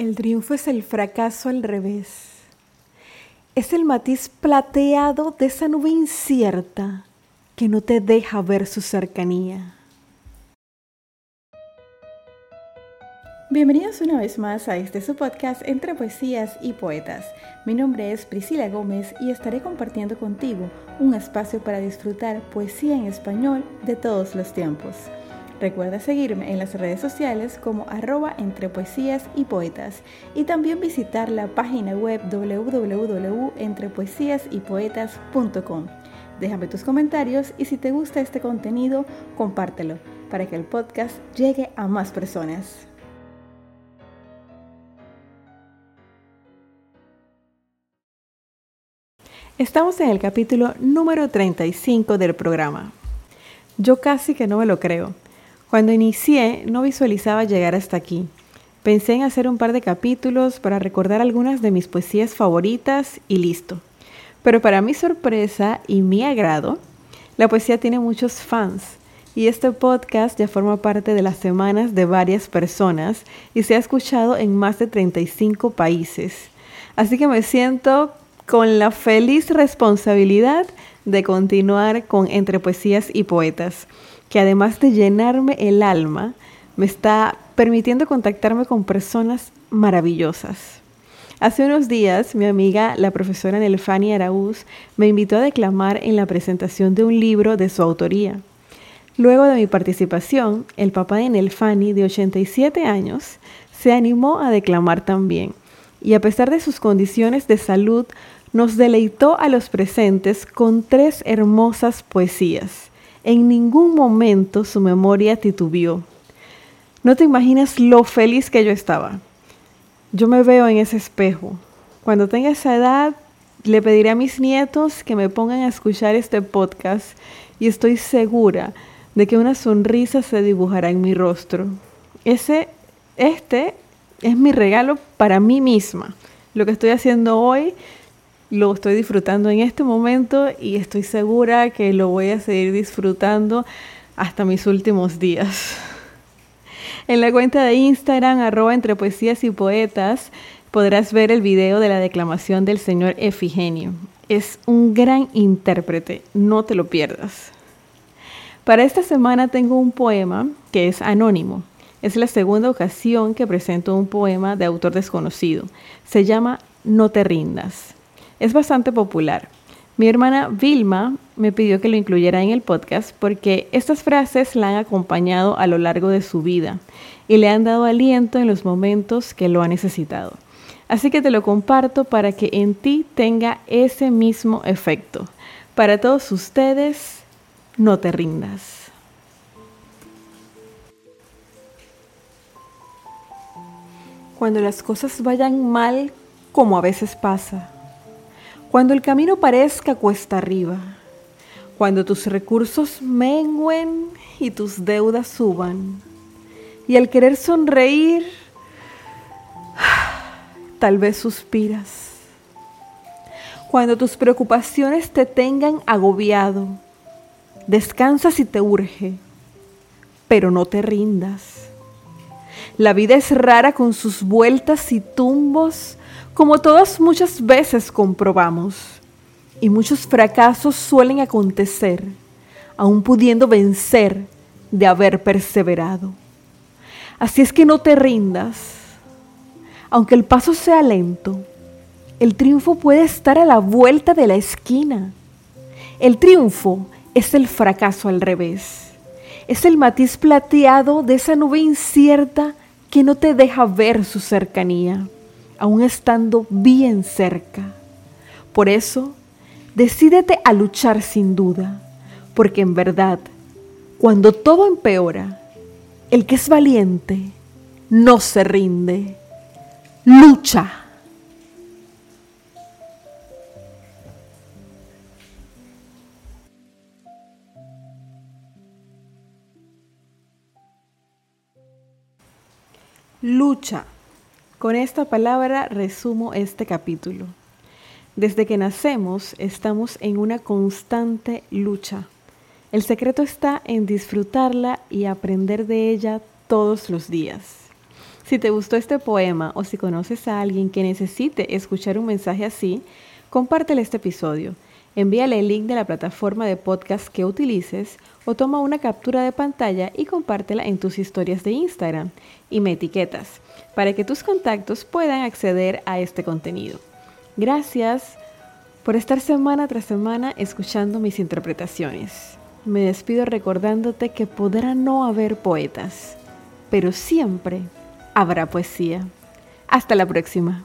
El triunfo es el fracaso al revés. Es el matiz plateado de esa nube incierta que no te deja ver su cercanía. Bienvenidos una vez más a este su podcast entre poesías y poetas. Mi nombre es Priscila Gómez y estaré compartiendo contigo un espacio para disfrutar poesía en español de todos los tiempos. Recuerda seguirme en las redes sociales como arroba entre poesías y poetas y también visitar la página web www.entrepoesiasypoetas.com. Déjame tus comentarios y si te gusta este contenido, compártelo para que el podcast llegue a más personas. Estamos en el capítulo número 35 del programa. Yo casi que no me lo creo. Cuando inicié no visualizaba llegar hasta aquí. Pensé en hacer un par de capítulos para recordar algunas de mis poesías favoritas y listo. Pero para mi sorpresa y mi agrado, la poesía tiene muchos fans y este podcast ya forma parte de las semanas de varias personas y se ha escuchado en más de 35 países. Así que me siento con la feliz responsabilidad de continuar con Entre Poesías y Poetas que además de llenarme el alma, me está permitiendo contactarme con personas maravillosas. Hace unos días, mi amiga, la profesora Nelfani Araúz, me invitó a declamar en la presentación de un libro de su autoría. Luego de mi participación, el papá de Nelfani, de 87 años, se animó a declamar también. Y a pesar de sus condiciones de salud, nos deleitó a los presentes con tres hermosas poesías en ningún momento su memoria titubeó. No te imaginas lo feliz que yo estaba. Yo me veo en ese espejo. Cuando tenga esa edad, le pediré a mis nietos que me pongan a escuchar este podcast y estoy segura de que una sonrisa se dibujará en mi rostro. Ese, este es mi regalo para mí misma. Lo que estoy haciendo hoy lo estoy disfrutando en este momento y estoy segura que lo voy a seguir disfrutando hasta mis últimos días. En la cuenta de Instagram, arroba entre poesías y poetas, podrás ver el video de la declamación del señor Efigenio. Es un gran intérprete, no te lo pierdas. Para esta semana tengo un poema que es anónimo. Es la segunda ocasión que presento un poema de autor desconocido. Se llama No te rindas. Es bastante popular. Mi hermana Vilma me pidió que lo incluyera en el podcast porque estas frases la han acompañado a lo largo de su vida y le han dado aliento en los momentos que lo ha necesitado. Así que te lo comparto para que en ti tenga ese mismo efecto. Para todos ustedes, no te rindas. Cuando las cosas vayan mal, como a veces pasa, cuando el camino parezca cuesta arriba, cuando tus recursos menguen y tus deudas suban, y al querer sonreír, tal vez suspiras. Cuando tus preocupaciones te tengan agobiado, descansa si te urge, pero no te rindas. La vida es rara con sus vueltas y tumbos como todas muchas veces comprobamos, y muchos fracasos suelen acontecer, aún pudiendo vencer de haber perseverado. Así es que no te rindas. Aunque el paso sea lento, el triunfo puede estar a la vuelta de la esquina. El triunfo es el fracaso al revés. Es el matiz plateado de esa nube incierta que no te deja ver su cercanía aún estando bien cerca. Por eso, decídete a luchar sin duda, porque en verdad, cuando todo empeora, el que es valiente no se rinde. Lucha. Lucha. Con esta palabra resumo este capítulo. Desde que nacemos estamos en una constante lucha. El secreto está en disfrutarla y aprender de ella todos los días. Si te gustó este poema o si conoces a alguien que necesite escuchar un mensaje así, compártele este episodio. Envíale el link de la plataforma de podcast que utilices o toma una captura de pantalla y compártela en tus historias de Instagram y me etiquetas para que tus contactos puedan acceder a este contenido. Gracias por estar semana tras semana escuchando mis interpretaciones. Me despido recordándote que podrá no haber poetas, pero siempre habrá poesía. Hasta la próxima.